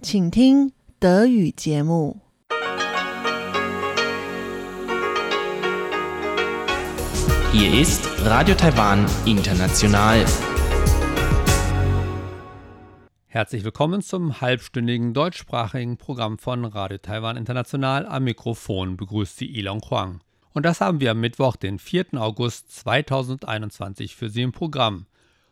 请听德语节目。Hier ist Radio Taiwan International. Herzlich willkommen zum halbstündigen deutschsprachigen Programm von Radio Taiwan International. Am Mikrofon begrüßt Sie Ilon Huang. Und das haben wir am Mittwoch, den 4. August 2021 für Sie im Programm.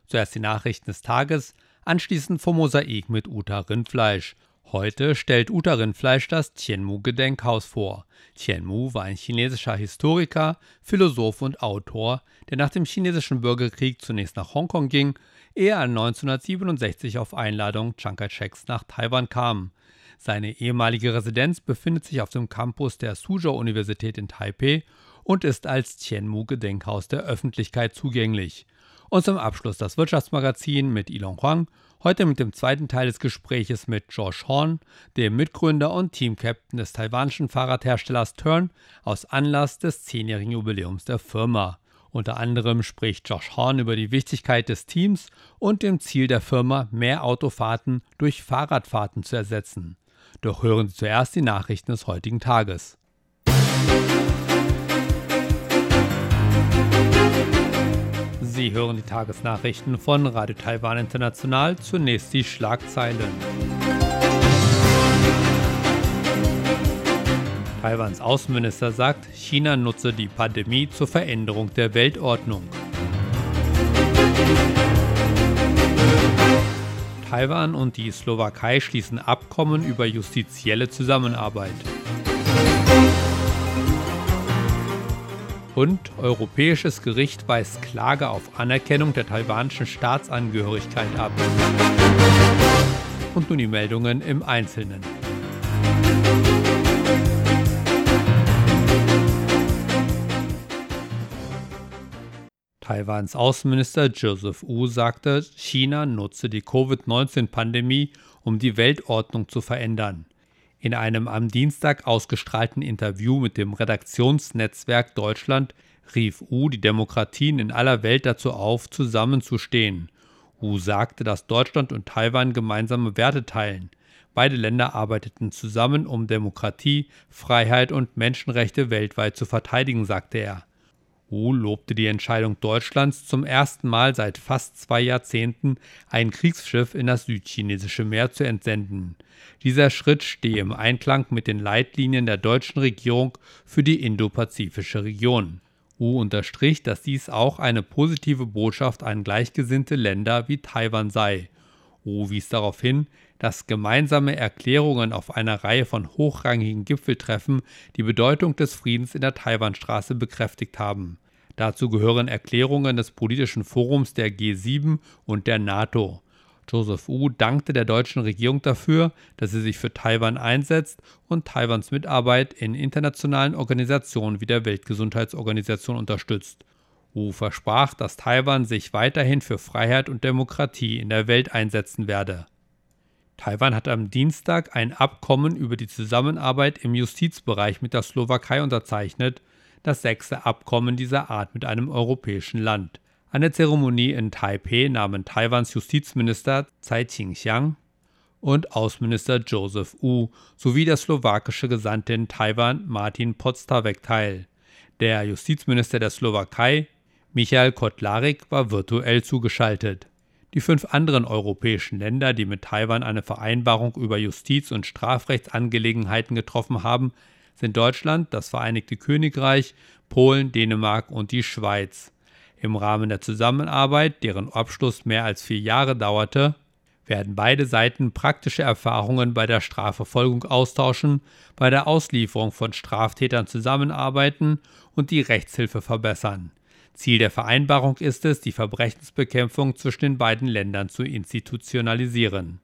Zuerst die Nachrichten des Tages, anschließend vom Mosaik mit Uta Rindfleisch Heute stellt Uta Rindfleisch das Tianmu-Gedenkhaus vor. Tianmu war ein chinesischer Historiker, Philosoph und Autor, der nach dem chinesischen Bürgerkrieg zunächst nach Hongkong ging, ehe er 1967 auf Einladung Chiang Kai-sheks nach Taiwan kam. Seine ehemalige Residenz befindet sich auf dem Campus der Suzhou-Universität in Taipei und ist als Tianmu-Gedenkhaus der Öffentlichkeit zugänglich. Und zum Abschluss das Wirtschaftsmagazin mit Ilon Huang Heute mit dem zweiten Teil des Gespräches mit Josh Horn, dem Mitgründer und Teamcaptain des taiwanischen Fahrradherstellers Turn, aus Anlass des zehnjährigen Jubiläums der Firma. Unter anderem spricht Josh Horn über die Wichtigkeit des Teams und dem Ziel der Firma, mehr Autofahrten durch Fahrradfahrten zu ersetzen. Doch hören Sie zuerst die Nachrichten des heutigen Tages. Sie hören die Tagesnachrichten von Radio Taiwan International. Zunächst die Schlagzeilen. Taiwans Außenminister sagt, China nutze die Pandemie zur Veränderung der Weltordnung. Taiwan und die Slowakei schließen Abkommen über justizielle Zusammenarbeit. Und Europäisches Gericht weist Klage auf Anerkennung der taiwanischen Staatsangehörigkeit ab. Und nun die Meldungen im Einzelnen. Taiwans Außenminister Joseph Wu sagte, China nutze die Covid-19-Pandemie, um die Weltordnung zu verändern. In einem am Dienstag ausgestrahlten Interview mit dem Redaktionsnetzwerk Deutschland rief Wu die Demokratien in aller Welt dazu auf, zusammenzustehen. Wu sagte, dass Deutschland und Taiwan gemeinsame Werte teilen. Beide Länder arbeiteten zusammen, um Demokratie, Freiheit und Menschenrechte weltweit zu verteidigen, sagte er. Wu lobte die Entscheidung Deutschlands, zum ersten Mal seit fast zwei Jahrzehnten ein Kriegsschiff in das südchinesische Meer zu entsenden. Dieser Schritt stehe im Einklang mit den Leitlinien der deutschen Regierung für die indopazifische Region. Wu unterstrich, dass dies auch eine positive Botschaft an gleichgesinnte Länder wie Taiwan sei. Wu wies darauf hin, dass gemeinsame Erklärungen auf einer Reihe von hochrangigen Gipfeltreffen die Bedeutung des Friedens in der Taiwanstraße bekräftigt haben. Dazu gehören Erklärungen des politischen Forums der G7 und der NATO. Joseph Wu dankte der deutschen Regierung dafür, dass sie sich für Taiwan einsetzt und Taiwans Mitarbeit in internationalen Organisationen wie der Weltgesundheitsorganisation unterstützt. Wu versprach, dass Taiwan sich weiterhin für Freiheit und Demokratie in der Welt einsetzen werde. Taiwan hat am Dienstag ein Abkommen über die Zusammenarbeit im Justizbereich mit der Slowakei unterzeichnet, das sechste Abkommen dieser Art mit einem europäischen Land. An der Zeremonie in Taipeh nahmen Taiwans Justizminister Tsai Ching-xiang und Außenminister Joseph Wu sowie der slowakische Gesandte in Taiwan Martin Podstavek teil. Der Justizminister der Slowakei, Michael Kotlarik, war virtuell zugeschaltet. Die fünf anderen europäischen Länder, die mit Taiwan eine Vereinbarung über Justiz- und Strafrechtsangelegenheiten getroffen haben, sind Deutschland, das Vereinigte Königreich, Polen, Dänemark und die Schweiz. Im Rahmen der Zusammenarbeit, deren Abschluss mehr als vier Jahre dauerte, werden beide Seiten praktische Erfahrungen bei der Strafverfolgung austauschen, bei der Auslieferung von Straftätern zusammenarbeiten und die Rechtshilfe verbessern. Ziel der Vereinbarung ist es, die Verbrechensbekämpfung zwischen den beiden Ländern zu institutionalisieren.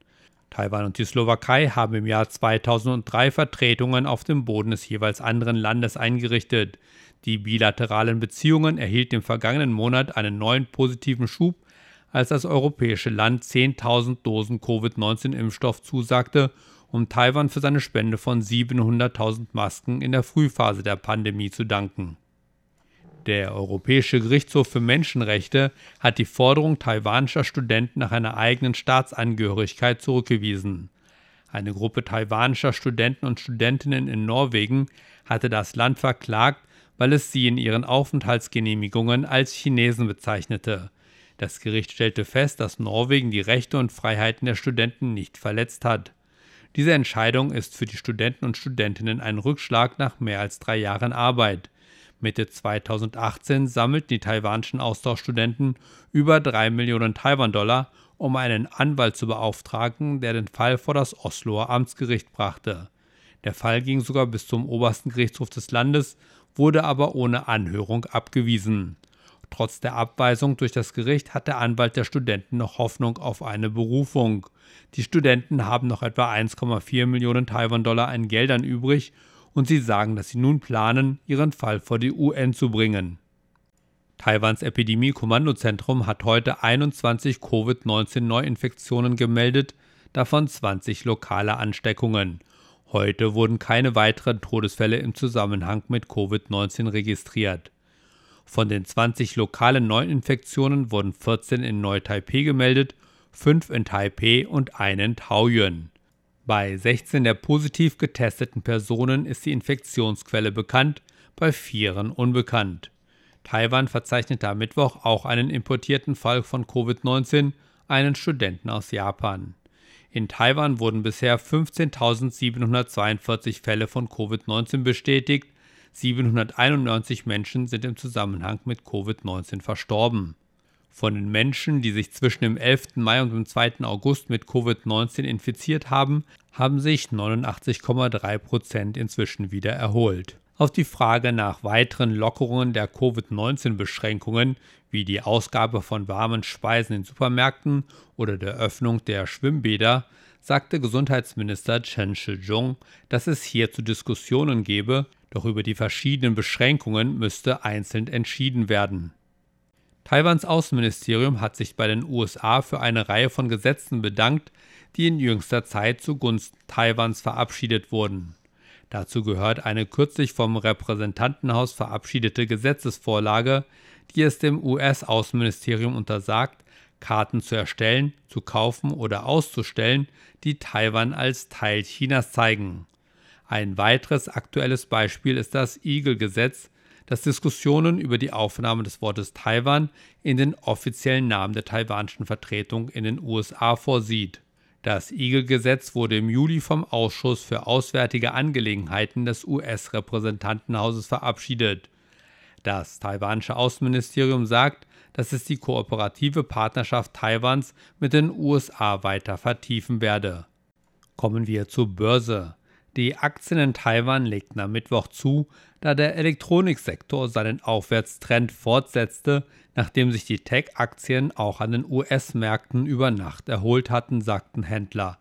Taiwan und die Slowakei haben im Jahr 2003 Vertretungen auf dem Boden des jeweils anderen Landes eingerichtet. Die bilateralen Beziehungen erhielten im vergangenen Monat einen neuen positiven Schub, als das europäische Land 10.000 Dosen Covid-19-Impfstoff zusagte, um Taiwan für seine Spende von 700.000 Masken in der Frühphase der Pandemie zu danken. Der Europäische Gerichtshof für Menschenrechte hat die Forderung taiwanischer Studenten nach einer eigenen Staatsangehörigkeit zurückgewiesen. Eine Gruppe taiwanischer Studenten und Studentinnen in Norwegen hatte das Land verklagt, weil es sie in ihren Aufenthaltsgenehmigungen als Chinesen bezeichnete. Das Gericht stellte fest, dass Norwegen die Rechte und Freiheiten der Studenten nicht verletzt hat. Diese Entscheidung ist für die Studenten und Studentinnen ein Rückschlag nach mehr als drei Jahren Arbeit. Mitte 2018 sammelten die taiwanischen Austauschstudenten über 3 Millionen Taiwan-Dollar, um einen Anwalt zu beauftragen, der den Fall vor das Osloer Amtsgericht brachte. Der Fall ging sogar bis zum obersten Gerichtshof des Landes, wurde aber ohne Anhörung abgewiesen. Trotz der Abweisung durch das Gericht hat der Anwalt der Studenten noch Hoffnung auf eine Berufung. Die Studenten haben noch etwa 1,4 Millionen Taiwan-Dollar an Geldern übrig und sie sagen, dass sie nun planen, ihren Fall vor die UN zu bringen. Taiwans Epidemie-Kommandozentrum hat heute 21 Covid-19-Neuinfektionen gemeldet, davon 20 lokale Ansteckungen. Heute wurden keine weiteren Todesfälle im Zusammenhang mit Covid-19 registriert. Von den 20 lokalen Neuinfektionen wurden 14 in Neu-Taipei gemeldet, 5 in Taipei und 1 in Taoyuan. Bei 16 der positiv getesteten Personen ist die Infektionsquelle bekannt, bei vieren unbekannt. Taiwan verzeichnete am Mittwoch auch einen importierten Fall von Covid-19, einen Studenten aus Japan. In Taiwan wurden bisher 15.742 Fälle von Covid-19 bestätigt, 791 Menschen sind im Zusammenhang mit Covid-19 verstorben. Von den Menschen, die sich zwischen dem 11. Mai und dem 2. August mit Covid-19 infiziert haben, haben sich 89,3 Prozent inzwischen wieder erholt. Auf die Frage nach weiteren Lockerungen der Covid-19-Beschränkungen, wie die Ausgabe von warmen Speisen in Supermärkten oder der Öffnung der Schwimmbäder, sagte Gesundheitsminister Chen Shih-chung, dass es hier zu Diskussionen gebe, doch über die verschiedenen Beschränkungen müsste einzeln entschieden werden. Taiwans Außenministerium hat sich bei den USA für eine Reihe von Gesetzen bedankt, die in jüngster Zeit zugunsten Taiwans verabschiedet wurden. Dazu gehört eine kürzlich vom Repräsentantenhaus verabschiedete Gesetzesvorlage, die es dem US-Außenministerium untersagt, Karten zu erstellen, zu kaufen oder auszustellen, die Taiwan als Teil Chinas zeigen. Ein weiteres aktuelles Beispiel ist das Eagle-Gesetz, das Diskussionen über die Aufnahme des Wortes Taiwan in den offiziellen Namen der taiwanischen Vertretung in den USA vorsieht. Das Eagle-Gesetz wurde im Juli vom Ausschuss für Auswärtige Angelegenheiten des US-Repräsentantenhauses verabschiedet. Das taiwanische Außenministerium sagt, dass es die kooperative Partnerschaft Taiwans mit den USA weiter vertiefen werde. Kommen wir zur Börse. Die Aktien in Taiwan legten am Mittwoch zu, da der Elektroniksektor seinen Aufwärtstrend fortsetzte, nachdem sich die Tech-Aktien auch an den US-Märkten über Nacht erholt hatten, sagten Händler.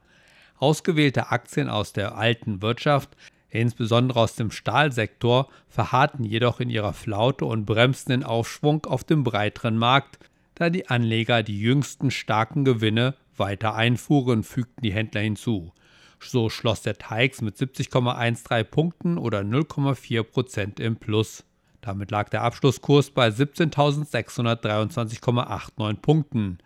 Ausgewählte Aktien aus der alten Wirtschaft, insbesondere aus dem Stahlsektor, verharrten jedoch in ihrer Flaute und bremsten den Aufschwung auf dem breiteren Markt, da die Anleger die jüngsten starken Gewinne weiter einfuhren, fügten die Händler hinzu. So schloss der TAIX mit 70,13 Punkten oder 0,4 Prozent im Plus. Damit lag der Abschlusskurs bei 17.623,89 Punkten.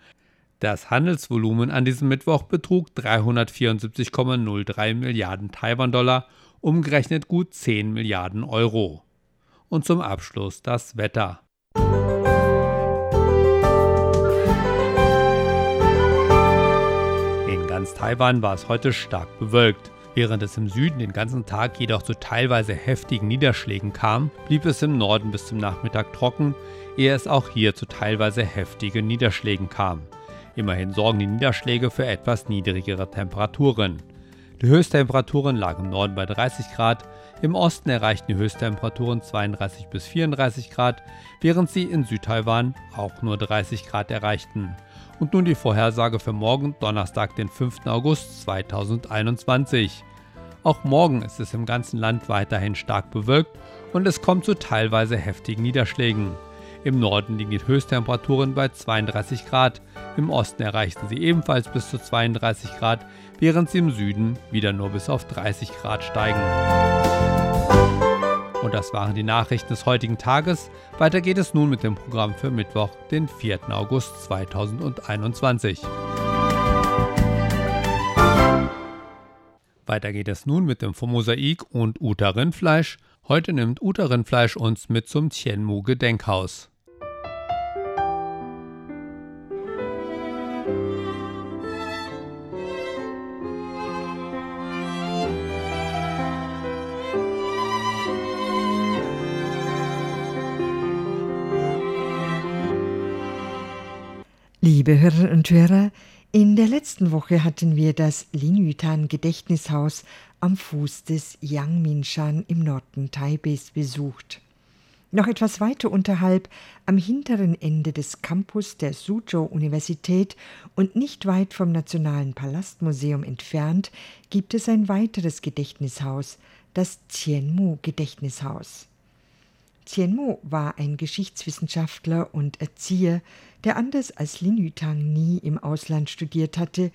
Das Handelsvolumen an diesem Mittwoch betrug 374,03 Milliarden Taiwan-Dollar, umgerechnet gut 10 Milliarden Euro. Und zum Abschluss das Wetter. Ganz Taiwan war es heute stark bewölkt. Während es im Süden den ganzen Tag jedoch zu teilweise heftigen Niederschlägen kam, blieb es im Norden bis zum Nachmittag trocken, ehe es auch hier zu teilweise heftigen Niederschlägen kam. Immerhin sorgen die Niederschläge für etwas niedrigere Temperaturen. Die Höchsttemperaturen lagen im Norden bei 30 Grad, im Osten erreichten die Höchsttemperaturen 32 bis 34 Grad, während sie in Südtaiwan auch nur 30 Grad erreichten. Und nun die Vorhersage für morgen, Donnerstag, den 5. August 2021. Auch morgen ist es im ganzen Land weiterhin stark bewölkt und es kommt zu teilweise heftigen Niederschlägen. Im Norden liegen die Höchsttemperaturen bei 32 Grad, im Osten erreichen sie ebenfalls bis zu 32 Grad, während sie im Süden wieder nur bis auf 30 Grad steigen. Und das waren die Nachrichten des heutigen Tages. Weiter geht es nun mit dem Programm für Mittwoch, den 4. August 2021. Weiter geht es nun mit dem Mosaik und Uta Rindfleisch. Heute nimmt Uta Rindfleisch uns mit zum Tianmu Gedenkhaus. Liebe Hörerinnen und Hörer, in der letzten Woche hatten wir das Linyutan Gedächtnishaus am Fuß des Yangmingshan im Norden Taipehs besucht. Noch etwas weiter unterhalb, am hinteren Ende des Campus der Suzhou-Universität und nicht weit vom Nationalen Palastmuseum entfernt, gibt es ein weiteres Gedächtnishaus, das Tianmu-Gedächtnishaus. Tianmu war ein Geschichtswissenschaftler und Erzieher, der anders als Lin Yutang nie im Ausland studiert hatte,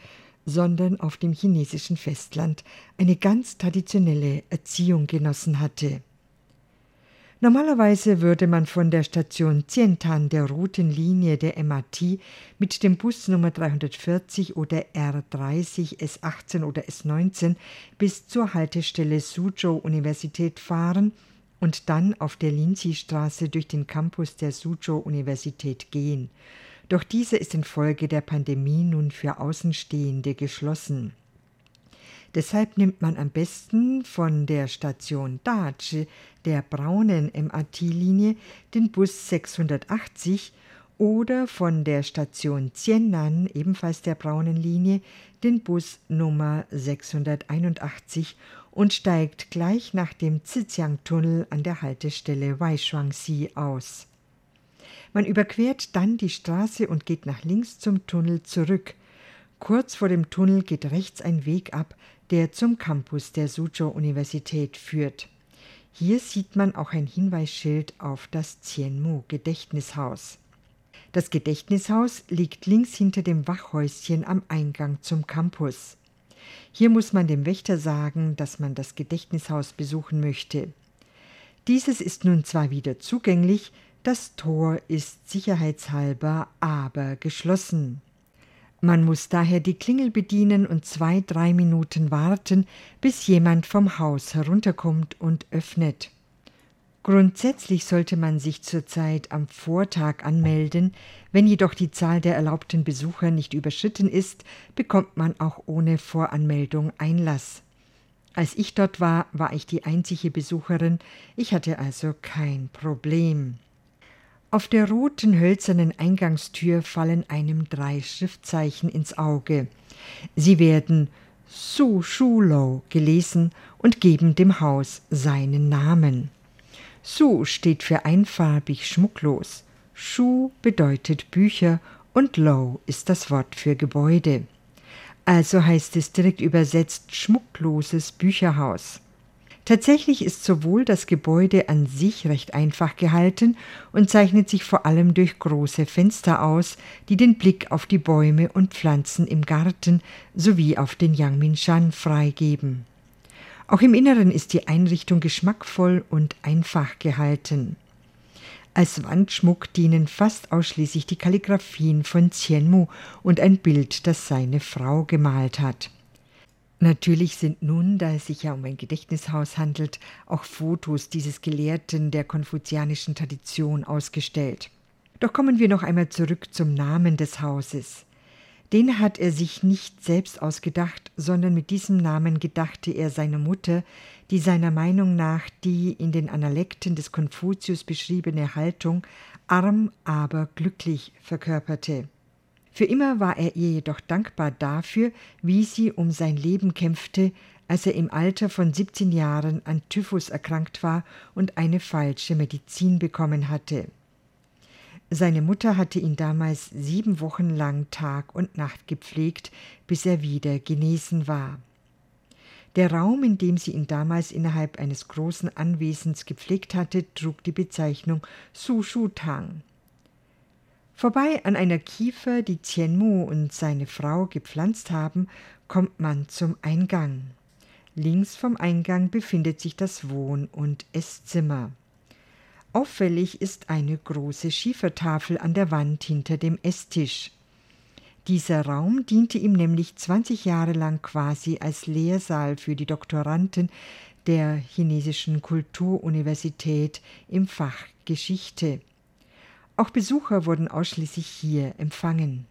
sondern auf dem chinesischen Festland eine ganz traditionelle Erziehung genossen hatte. Normalerweise würde man von der Station Tientan der roten Linie der MRT mit dem Bus Nummer 340 oder R30, S18 oder S19 bis zur Haltestelle Suzhou Universität fahren – und dann auf der Linzi-Straße durch den Campus der Suzhou-Universität gehen. Doch diese ist infolge der Pandemie nun für Außenstehende geschlossen. Deshalb nimmt man am besten von der Station Dachi, der braunen MRT-Linie, den Bus 680 oder von der Station Tiennan, ebenfalls der braunen Linie, den Bus Nummer 681 und steigt gleich nach dem Zijiang-Tunnel an der Haltestelle Weishuangxi aus. Man überquert dann die Straße und geht nach links zum Tunnel zurück. Kurz vor dem Tunnel geht rechts ein Weg ab, der zum Campus der Suzhou-Universität führt. Hier sieht man auch ein Hinweisschild auf das Tianmu-Gedächtnishaus. Das Gedächtnishaus liegt links hinter dem Wachhäuschen am Eingang zum Campus. Hier muss man dem Wächter sagen, dass man das Gedächtnishaus besuchen möchte. Dieses ist nun zwar wieder zugänglich, das Tor ist sicherheitshalber aber geschlossen. Man muss daher die Klingel bedienen und zwei, drei Minuten warten, bis jemand vom Haus herunterkommt und öffnet. Grundsätzlich sollte man sich zurzeit am Vortag anmelden, wenn jedoch die Zahl der erlaubten Besucher nicht überschritten ist, bekommt man auch ohne Voranmeldung Einlass. Als ich dort war, war ich die einzige Besucherin, ich hatte also kein Problem. Auf der roten hölzernen Eingangstür fallen einem drei Schriftzeichen ins Auge. Sie werden Su Shulo gelesen und geben dem Haus seinen Namen. Su steht für einfarbig schmucklos. Shu bedeutet Bücher und Low ist das Wort für Gebäude. Also heißt es direkt übersetzt schmuckloses Bücherhaus. Tatsächlich ist sowohl das Gebäude an sich recht einfach gehalten und zeichnet sich vor allem durch große Fenster aus, die den Blick auf die Bäume und Pflanzen im Garten sowie auf den Yangmingshan freigeben. Auch im Inneren ist die Einrichtung geschmackvoll und einfach gehalten. Als Wandschmuck dienen fast ausschließlich die Kalligraphien von Xianmu und ein Bild, das seine Frau gemalt hat. Natürlich sind nun, da es sich ja um ein Gedächtnishaus handelt, auch Fotos dieses Gelehrten der konfuzianischen Tradition ausgestellt. Doch kommen wir noch einmal zurück zum Namen des Hauses. Den hat er sich nicht selbst ausgedacht, sondern mit diesem Namen gedachte er seiner Mutter, die seiner Meinung nach die in den Analekten des Konfuzius beschriebene Haltung arm, aber glücklich verkörperte. Für immer war er ihr jedoch dankbar dafür, wie sie um sein Leben kämpfte, als er im Alter von 17 Jahren an Typhus erkrankt war und eine falsche Medizin bekommen hatte. Seine Mutter hatte ihn damals sieben Wochen lang Tag und Nacht gepflegt, bis er wieder genesen war. Der Raum, in dem sie ihn damals innerhalb eines großen Anwesens gepflegt hatte, trug die Bezeichnung Su Shu Tang. Vorbei an einer Kiefer, die Tianmu und seine Frau gepflanzt haben, kommt man zum Eingang. Links vom Eingang befindet sich das Wohn- und Esszimmer. Auffällig ist eine große Schiefertafel an der Wand hinter dem Esstisch. Dieser Raum diente ihm nämlich 20 Jahre lang quasi als Lehrsaal für die Doktoranden der chinesischen Kulturuniversität im Fach Geschichte. Auch Besucher wurden ausschließlich hier empfangen.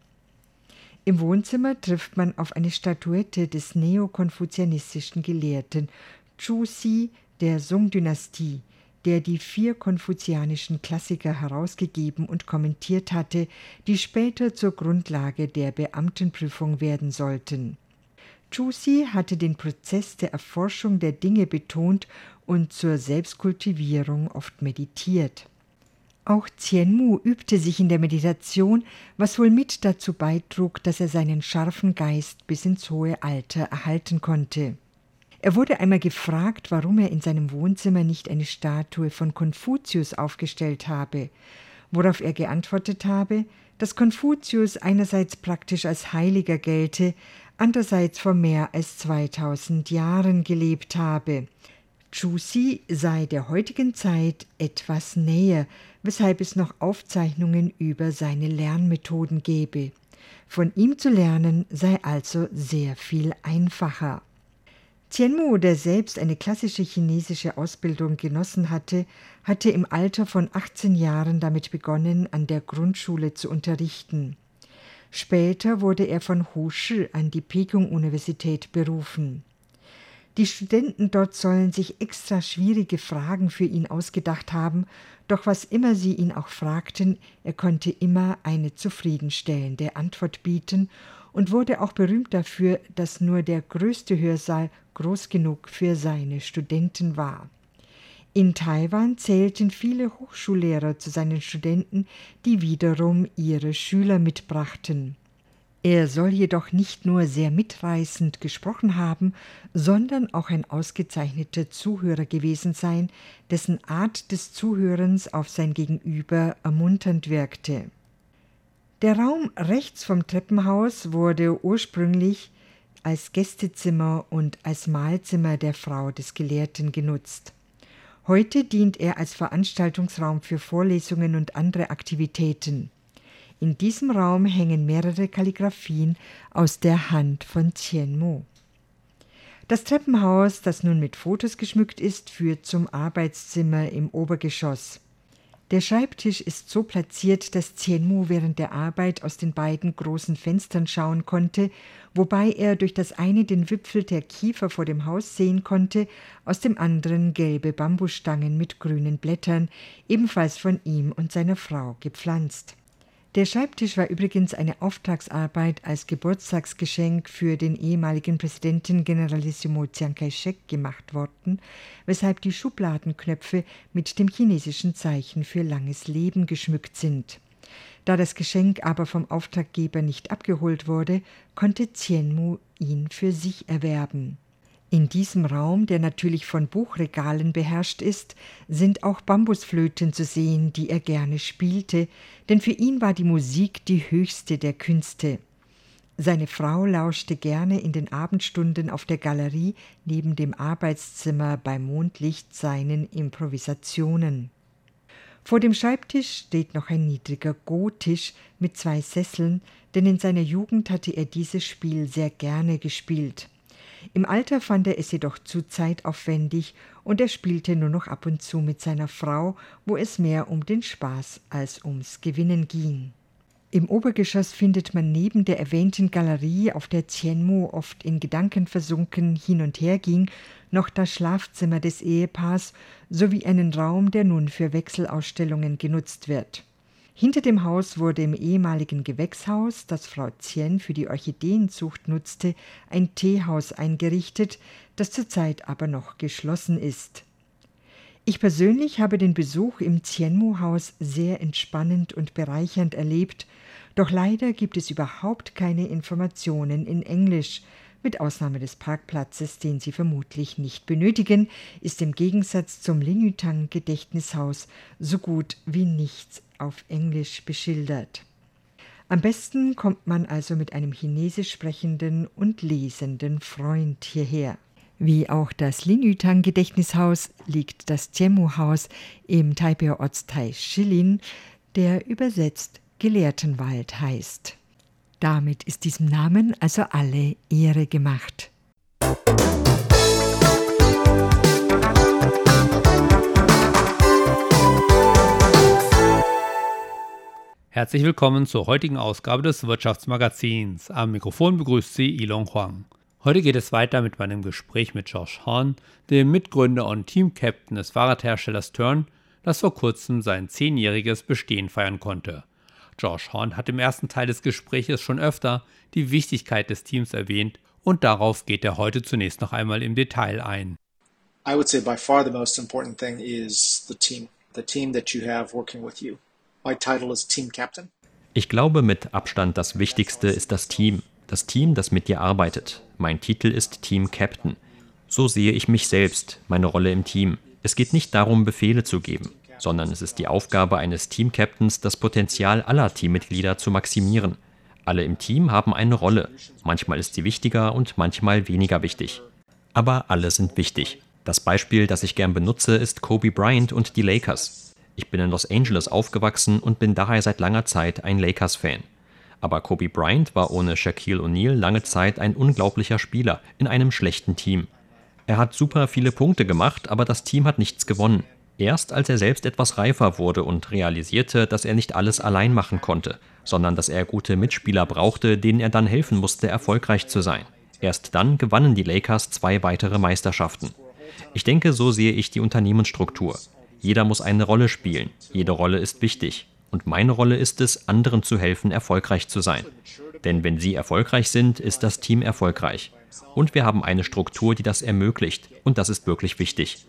Im Wohnzimmer trifft man auf eine Statuette des neokonfuzianistischen Gelehrten Chu Si der Song-Dynastie, der die vier konfuzianischen Klassiker herausgegeben und kommentiert hatte, die später zur Grundlage der Beamtenprüfung werden sollten. Chu Si hatte den Prozess der Erforschung der Dinge betont und zur Selbstkultivierung oft meditiert. Auch Mu übte sich in der Meditation, was wohl mit dazu beitrug, dass er seinen scharfen Geist bis ins hohe Alter erhalten konnte. Er wurde einmal gefragt, warum er in seinem Wohnzimmer nicht eine Statue von Konfuzius aufgestellt habe, worauf er geantwortet habe, dass Konfuzius einerseits praktisch als Heiliger gelte, andererseits vor mehr als 2000 Jahren gelebt habe. Chusi sei der heutigen Zeit etwas näher, weshalb es noch Aufzeichnungen über seine Lernmethoden gebe. Von ihm zu lernen sei also sehr viel einfacher. Tianmu, der selbst eine klassische chinesische Ausbildung genossen hatte, hatte im Alter von 18 Jahren damit begonnen, an der Grundschule zu unterrichten. Später wurde er von Hu Shi an die Peking-Universität berufen. Die Studenten dort sollen sich extra schwierige Fragen für ihn ausgedacht haben, doch was immer sie ihn auch fragten, er konnte immer eine zufriedenstellende Antwort bieten und wurde auch berühmt dafür, dass nur der größte Hörsaal groß genug für seine Studenten war. In Taiwan zählten viele Hochschullehrer zu seinen Studenten, die wiederum ihre Schüler mitbrachten. Er soll jedoch nicht nur sehr mitreißend gesprochen haben, sondern auch ein ausgezeichneter Zuhörer gewesen sein, dessen Art des Zuhörens auf sein Gegenüber ermunternd wirkte. Der Raum rechts vom Treppenhaus wurde ursprünglich als Gästezimmer und als Mahlzimmer der Frau des Gelehrten genutzt. Heute dient er als Veranstaltungsraum für Vorlesungen und andere Aktivitäten. In diesem Raum hängen mehrere Kalligraphien aus der Hand von Mo. Das Treppenhaus, das nun mit Fotos geschmückt ist, führt zum Arbeitszimmer im Obergeschoss. Der Schreibtisch ist so platziert, dass Mu während der Arbeit aus den beiden großen Fenstern schauen konnte, wobei er durch das eine den Wipfel der Kiefer vor dem Haus sehen konnte, aus dem anderen gelbe Bambusstangen mit grünen Blättern, ebenfalls von ihm und seiner Frau gepflanzt. Der Schreibtisch war übrigens eine Auftragsarbeit als Geburtstagsgeschenk für den ehemaligen Präsidenten Generalissimo Chiang Kai-shek gemacht worden, weshalb die Schubladenknöpfe mit dem chinesischen Zeichen für langes Leben geschmückt sind. Da das Geschenk aber vom Auftraggeber nicht abgeholt wurde, konnte Tienmu ihn für sich erwerben. In diesem Raum, der natürlich von Buchregalen beherrscht ist, sind auch Bambusflöten zu sehen, die er gerne spielte, denn für ihn war die Musik die höchste der Künste. Seine Frau lauschte gerne in den Abendstunden auf der Galerie neben dem Arbeitszimmer bei Mondlicht seinen Improvisationen. Vor dem Schreibtisch steht noch ein niedriger Go-Tisch mit zwei Sesseln, denn in seiner Jugend hatte er dieses Spiel sehr gerne gespielt. Im Alter fand er es jedoch zu zeitaufwendig und er spielte nur noch ab und zu mit seiner Frau, wo es mehr um den Spaß als ums Gewinnen ging. Im Obergeschoss findet man neben der erwähnten Galerie, auf der Tienmu oft in Gedanken versunken hin und her ging, noch das Schlafzimmer des Ehepaars sowie einen Raum, der nun für Wechselausstellungen genutzt wird. Hinter dem Haus wurde im ehemaligen Gewächshaus, das Frau Zien für die Orchideenzucht nutzte, ein Teehaus eingerichtet, das zurzeit aber noch geschlossen ist. Ich persönlich habe den Besuch im Tienmu-Haus sehr entspannend und bereichernd erlebt, doch leider gibt es überhaupt keine Informationen in Englisch. Mit Ausnahme des Parkplatzes, den Sie vermutlich nicht benötigen, ist im Gegensatz zum Lingyutang Gedächtnishaus so gut wie nichts auf Englisch beschildert. Am besten kommt man also mit einem chinesisch sprechenden und lesenden Freund hierher. Wie auch das Lingyutang Gedächtnishaus liegt das Tiemu-Haus im Taipei Ortsteil Shilin, der übersetzt Gelehrtenwald heißt. Damit ist diesem Namen also alle Ehre gemacht. Herzlich willkommen zur heutigen Ausgabe des Wirtschaftsmagazins. Am Mikrofon begrüßt Sie Ilon Huang. Heute geht es weiter mit meinem Gespräch mit Josh Horn, dem Mitgründer und Team-Captain des Fahrradherstellers Turn, das vor kurzem sein zehnjähriges Bestehen feiern konnte. Josh Horn hat im ersten Teil des Gespräches schon öfter die Wichtigkeit des Teams erwähnt und darauf geht er heute zunächst noch einmal im Detail ein. I would say by far the most important thing is the team, the team that you have working with you. My title is Team Captain. Ich glaube, mit Abstand das Wichtigste ist das Team. Das Team, das mit dir arbeitet. Mein Titel ist Team Captain. So sehe ich mich selbst, meine Rolle im Team. Es geht nicht darum, Befehle zu geben, sondern es ist die Aufgabe eines Team-Captains, das Potenzial aller Teammitglieder zu maximieren. Alle im Team haben eine Rolle. Manchmal ist sie wichtiger und manchmal weniger wichtig. Aber alle sind wichtig. Das Beispiel, das ich gern benutze, ist Kobe Bryant und die Lakers. Ich bin in Los Angeles aufgewachsen und bin daher seit langer Zeit ein Lakers-Fan. Aber Kobe Bryant war ohne Shaquille O'Neal lange Zeit ein unglaublicher Spieler in einem schlechten Team. Er hat super viele Punkte gemacht, aber das Team hat nichts gewonnen. Erst als er selbst etwas reifer wurde und realisierte, dass er nicht alles allein machen konnte, sondern dass er gute Mitspieler brauchte, denen er dann helfen musste, erfolgreich zu sein. Erst dann gewannen die Lakers zwei weitere Meisterschaften. Ich denke, so sehe ich die Unternehmensstruktur. Jeder muss eine Rolle spielen. Jede Rolle ist wichtig. Und meine Rolle ist es, anderen zu helfen, erfolgreich zu sein. Denn wenn sie erfolgreich sind, ist das Team erfolgreich. Und wir haben eine Struktur, die das ermöglicht. Und das ist wirklich wichtig.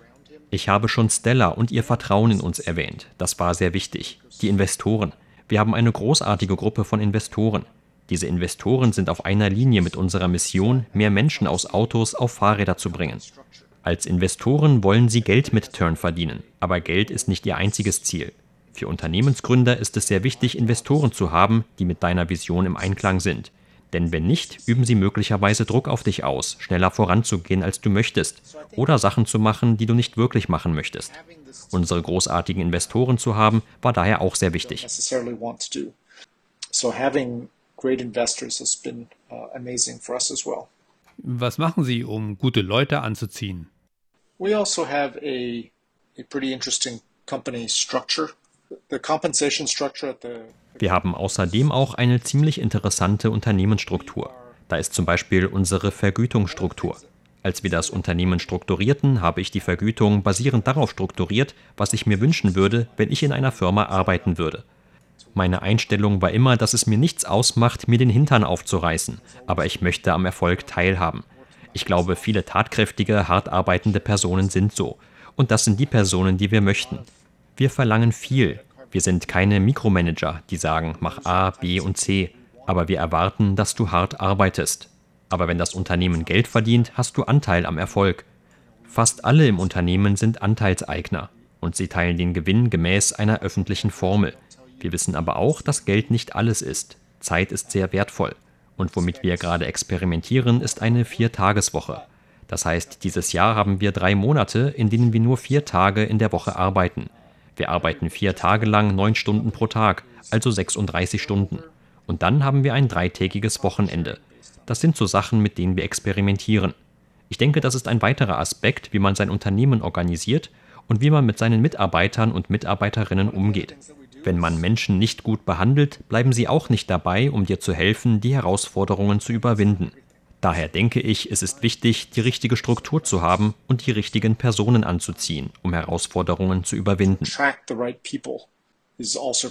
Ich habe schon Stella und ihr Vertrauen in uns erwähnt. Das war sehr wichtig. Die Investoren. Wir haben eine großartige Gruppe von Investoren. Diese Investoren sind auf einer Linie mit unserer Mission, mehr Menschen aus Autos auf Fahrräder zu bringen. Als Investoren wollen sie Geld mit Turn verdienen, aber Geld ist nicht ihr einziges Ziel. Für Unternehmensgründer ist es sehr wichtig, Investoren zu haben, die mit deiner Vision im Einklang sind. Denn wenn nicht, üben sie möglicherweise Druck auf dich aus, schneller voranzugehen, als du möchtest, oder Sachen zu machen, die du nicht wirklich machen möchtest. Unsere großartigen Investoren zu haben, war daher auch sehr wichtig. Great investors has been uh, amazing for us as well. Was machen Sie, um gute Leute anzuziehen? We also have a, a pretty interesting company structure. The compensation structure at the wir haben außerdem auch eine ziemlich interessante Unternehmensstruktur. Da ist zum Beispiel unsere Vergütungsstruktur. Als wir das Unternehmen strukturierten, habe ich die Vergütung basierend darauf strukturiert, was ich mir wünschen würde, wenn ich in einer Firma arbeiten würde. Meine Einstellung war immer, dass es mir nichts ausmacht, mir den Hintern aufzureißen, aber ich möchte am Erfolg teilhaben. Ich glaube, viele tatkräftige, hart arbeitende Personen sind so. Und das sind die Personen, die wir möchten. Wir verlangen viel. Wir sind keine Mikromanager, die sagen, mach A, B und C. Aber wir erwarten, dass du hart arbeitest. Aber wenn das Unternehmen Geld verdient, hast du Anteil am Erfolg. Fast alle im Unternehmen sind Anteilseigner und sie teilen den Gewinn gemäß einer öffentlichen Formel. Wir wissen aber auch, dass Geld nicht alles ist. Zeit ist sehr wertvoll. Und womit wir gerade experimentieren, ist eine Viertageswoche. Das heißt, dieses Jahr haben wir drei Monate, in denen wir nur vier Tage in der Woche arbeiten. Wir arbeiten vier Tage lang neun Stunden pro Tag, also 36 Stunden. Und dann haben wir ein dreitägiges Wochenende. Das sind so Sachen, mit denen wir experimentieren. Ich denke, das ist ein weiterer Aspekt, wie man sein Unternehmen organisiert und wie man mit seinen Mitarbeitern und Mitarbeiterinnen umgeht. Wenn man Menschen nicht gut behandelt, bleiben sie auch nicht dabei, um dir zu helfen, die Herausforderungen zu überwinden. Daher denke ich, es ist wichtig, die richtige Struktur zu haben und die richtigen Personen anzuziehen, um Herausforderungen zu überwinden. Also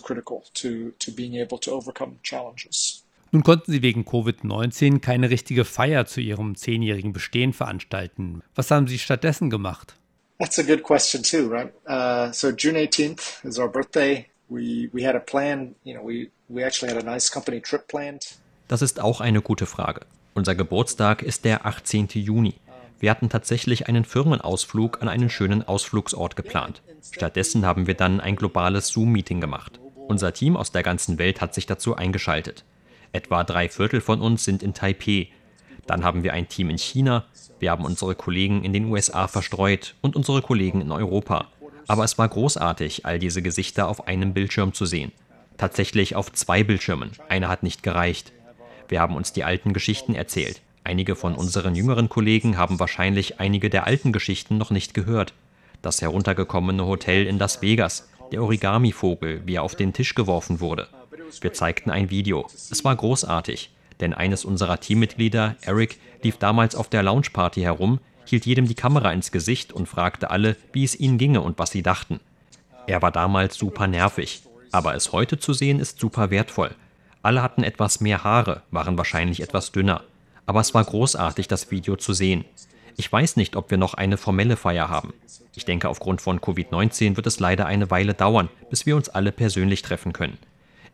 Nun konnten Sie wegen Covid-19 keine richtige Feier zu Ihrem zehnjährigen Bestehen veranstalten. Was haben Sie stattdessen gemacht? That's a good question too, right? Uh, so June 18th is our birthday we we had a plan. You know, we we actually had a nice company trip planned. Das ist auch eine gute Frage. Unser Geburtstag ist der 18. Juni. Wir hatten tatsächlich einen Firmenausflug an einen schönen Ausflugsort geplant. Stattdessen haben wir dann ein globales Zoom-Meeting gemacht. Unser Team aus der ganzen Welt hat sich dazu eingeschaltet. Etwa drei Viertel von uns sind in Taipeh. Dann haben wir ein Team in China. Wir haben unsere Kollegen in den USA verstreut und unsere Kollegen in Europa. Aber es war großartig, all diese Gesichter auf einem Bildschirm zu sehen. Tatsächlich auf zwei Bildschirmen. Einer hat nicht gereicht. Wir haben uns die alten Geschichten erzählt. Einige von unseren jüngeren Kollegen haben wahrscheinlich einige der alten Geschichten noch nicht gehört. Das heruntergekommene Hotel in Las Vegas, der Origami-Vogel, wie er auf den Tisch geworfen wurde. Wir zeigten ein Video. Es war großartig, denn eines unserer Teammitglieder, Eric, lief damals auf der Loungeparty herum, hielt jedem die Kamera ins Gesicht und fragte alle, wie es ihnen ginge und was sie dachten. Er war damals super nervig, aber es heute zu sehen ist super wertvoll. Alle hatten etwas mehr Haare, waren wahrscheinlich etwas dünner. Aber es war großartig, das Video zu sehen. Ich weiß nicht, ob wir noch eine formelle Feier haben. Ich denke, aufgrund von Covid-19 wird es leider eine Weile dauern, bis wir uns alle persönlich treffen können.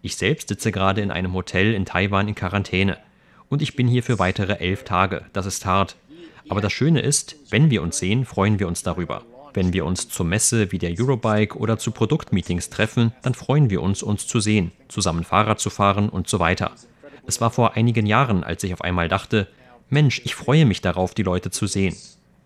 Ich selbst sitze gerade in einem Hotel in Taiwan in Quarantäne. Und ich bin hier für weitere elf Tage. Das ist hart. Aber das Schöne ist, wenn wir uns sehen, freuen wir uns darüber. Wenn wir uns zur Messe wie der Eurobike oder zu Produktmeetings treffen, dann freuen wir uns, uns zu sehen, zusammen Fahrrad zu fahren und so weiter. Es war vor einigen Jahren, als ich auf einmal dachte, Mensch, ich freue mich darauf, die Leute zu sehen.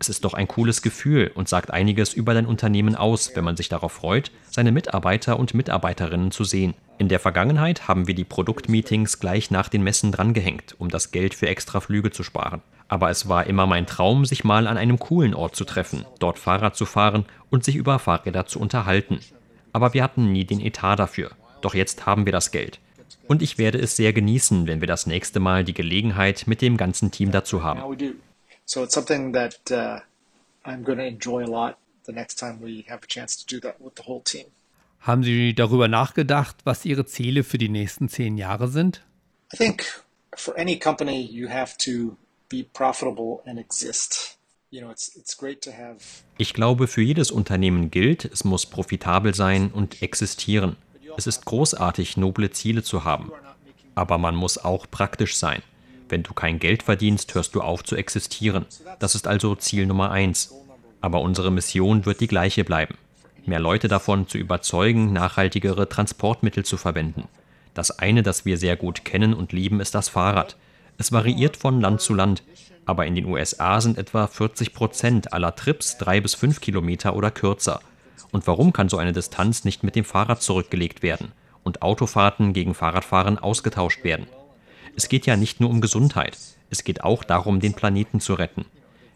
Es ist doch ein cooles Gefühl und sagt einiges über dein Unternehmen aus, wenn man sich darauf freut, seine Mitarbeiter und Mitarbeiterinnen zu sehen. In der Vergangenheit haben wir die Produktmeetings gleich nach den Messen drangehängt, um das Geld für extra Flüge zu sparen. Aber es war immer mein Traum, sich mal an einem coolen Ort zu treffen, dort Fahrrad zu fahren und sich über Fahrräder zu unterhalten. Aber wir hatten nie den Etat dafür. Doch jetzt haben wir das Geld. Und ich werde es sehr genießen, wenn wir das nächste Mal die Gelegenheit mit dem ganzen Team dazu haben. So it's something that uh, I'm going to enjoy a lot the next time we have a chance to do that with the whole team. Haben Sie darüber nachgedacht, was Ihre Ziele für die nächsten zehn Jahre sind? I think for any company you have to be profitable and exist. Ich glaube, für jedes Unternehmen gilt, es muss profitabel sein und existieren. Es ist großartig, noble Ziele zu haben. Aber man muss auch praktisch sein. Wenn du kein Geld verdienst, hörst du auf zu existieren. Das ist also Ziel Nummer eins. Aber unsere Mission wird die gleiche bleiben. Mehr Leute davon zu überzeugen, nachhaltigere Transportmittel zu verwenden. Das eine, das wir sehr gut kennen und lieben, ist das Fahrrad. Es variiert von Land zu Land, aber in den USA sind etwa 40 Prozent aller Trips drei bis fünf Kilometer oder kürzer. Und warum kann so eine Distanz nicht mit dem Fahrrad zurückgelegt werden und Autofahrten gegen Fahrradfahren ausgetauscht werden? Es geht ja nicht nur um Gesundheit, es geht auch darum, den Planeten zu retten.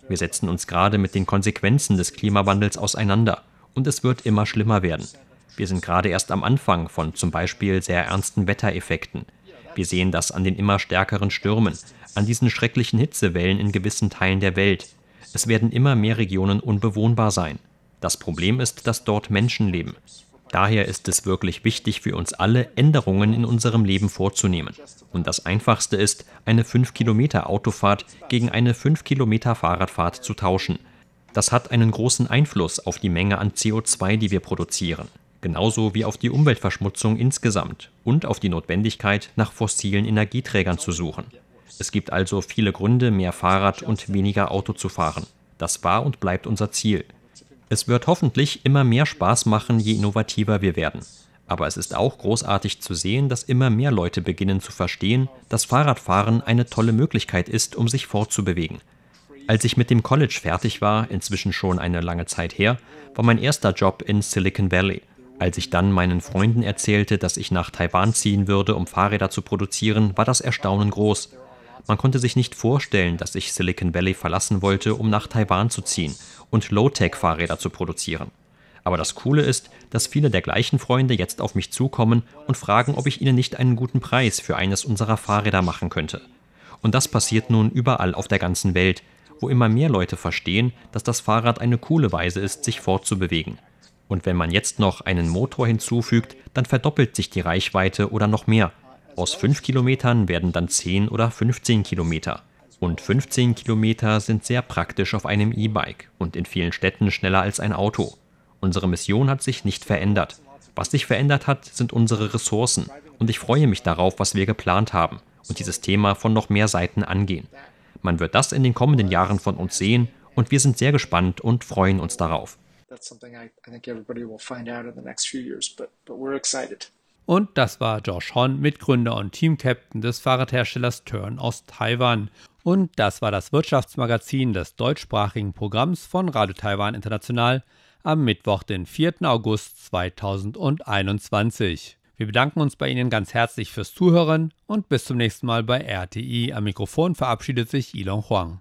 Wir setzen uns gerade mit den Konsequenzen des Klimawandels auseinander und es wird immer schlimmer werden. Wir sind gerade erst am Anfang von zum Beispiel sehr ernsten Wettereffekten. Wir sehen das an den immer stärkeren Stürmen, an diesen schrecklichen Hitzewellen in gewissen Teilen der Welt. Es werden immer mehr Regionen unbewohnbar sein. Das Problem ist, dass dort Menschen leben. Daher ist es wirklich wichtig für uns alle, Änderungen in unserem Leben vorzunehmen. Und das Einfachste ist, eine 5 Kilometer Autofahrt gegen eine 5 Kilometer Fahrradfahrt zu tauschen. Das hat einen großen Einfluss auf die Menge an CO2, die wir produzieren genauso wie auf die Umweltverschmutzung insgesamt und auf die Notwendigkeit, nach fossilen Energieträgern zu suchen. Es gibt also viele Gründe, mehr Fahrrad und weniger Auto zu fahren. Das war und bleibt unser Ziel. Es wird hoffentlich immer mehr Spaß machen, je innovativer wir werden. Aber es ist auch großartig zu sehen, dass immer mehr Leute beginnen zu verstehen, dass Fahrradfahren eine tolle Möglichkeit ist, um sich fortzubewegen. Als ich mit dem College fertig war, inzwischen schon eine lange Zeit her, war mein erster Job in Silicon Valley. Als ich dann meinen Freunden erzählte, dass ich nach Taiwan ziehen würde, um Fahrräder zu produzieren, war das Erstaunen groß. Man konnte sich nicht vorstellen, dass ich Silicon Valley verlassen wollte, um nach Taiwan zu ziehen und Low-Tech-Fahrräder zu produzieren. Aber das Coole ist, dass viele der gleichen Freunde jetzt auf mich zukommen und fragen, ob ich ihnen nicht einen guten Preis für eines unserer Fahrräder machen könnte. Und das passiert nun überall auf der ganzen Welt, wo immer mehr Leute verstehen, dass das Fahrrad eine coole Weise ist, sich fortzubewegen. Und wenn man jetzt noch einen Motor hinzufügt, dann verdoppelt sich die Reichweite oder noch mehr. Aus 5 Kilometern werden dann 10 oder 15 Kilometer. Und 15 Kilometer sind sehr praktisch auf einem E-Bike und in vielen Städten schneller als ein Auto. Unsere Mission hat sich nicht verändert. Was sich verändert hat, sind unsere Ressourcen. Und ich freue mich darauf, was wir geplant haben und dieses Thema von noch mehr Seiten angehen. Man wird das in den kommenden Jahren von uns sehen und wir sind sehr gespannt und freuen uns darauf that's something I, I think everybody will find out in the next few years, but, but we're excited. Und das war Josh Hon, Mitgründer und Teamcaptain des Fahrradherstellers Turn aus Taiwan. Und das war das Wirtschaftsmagazin des deutschsprachigen Programms von Radio Taiwan International am Mittwoch, den 4. August 2021. Wir bedanken uns bei Ihnen ganz herzlich fürs Zuhören und bis zum nächsten Mal bei RTI. Am Mikrofon verabschiedet sich Ilon Huang.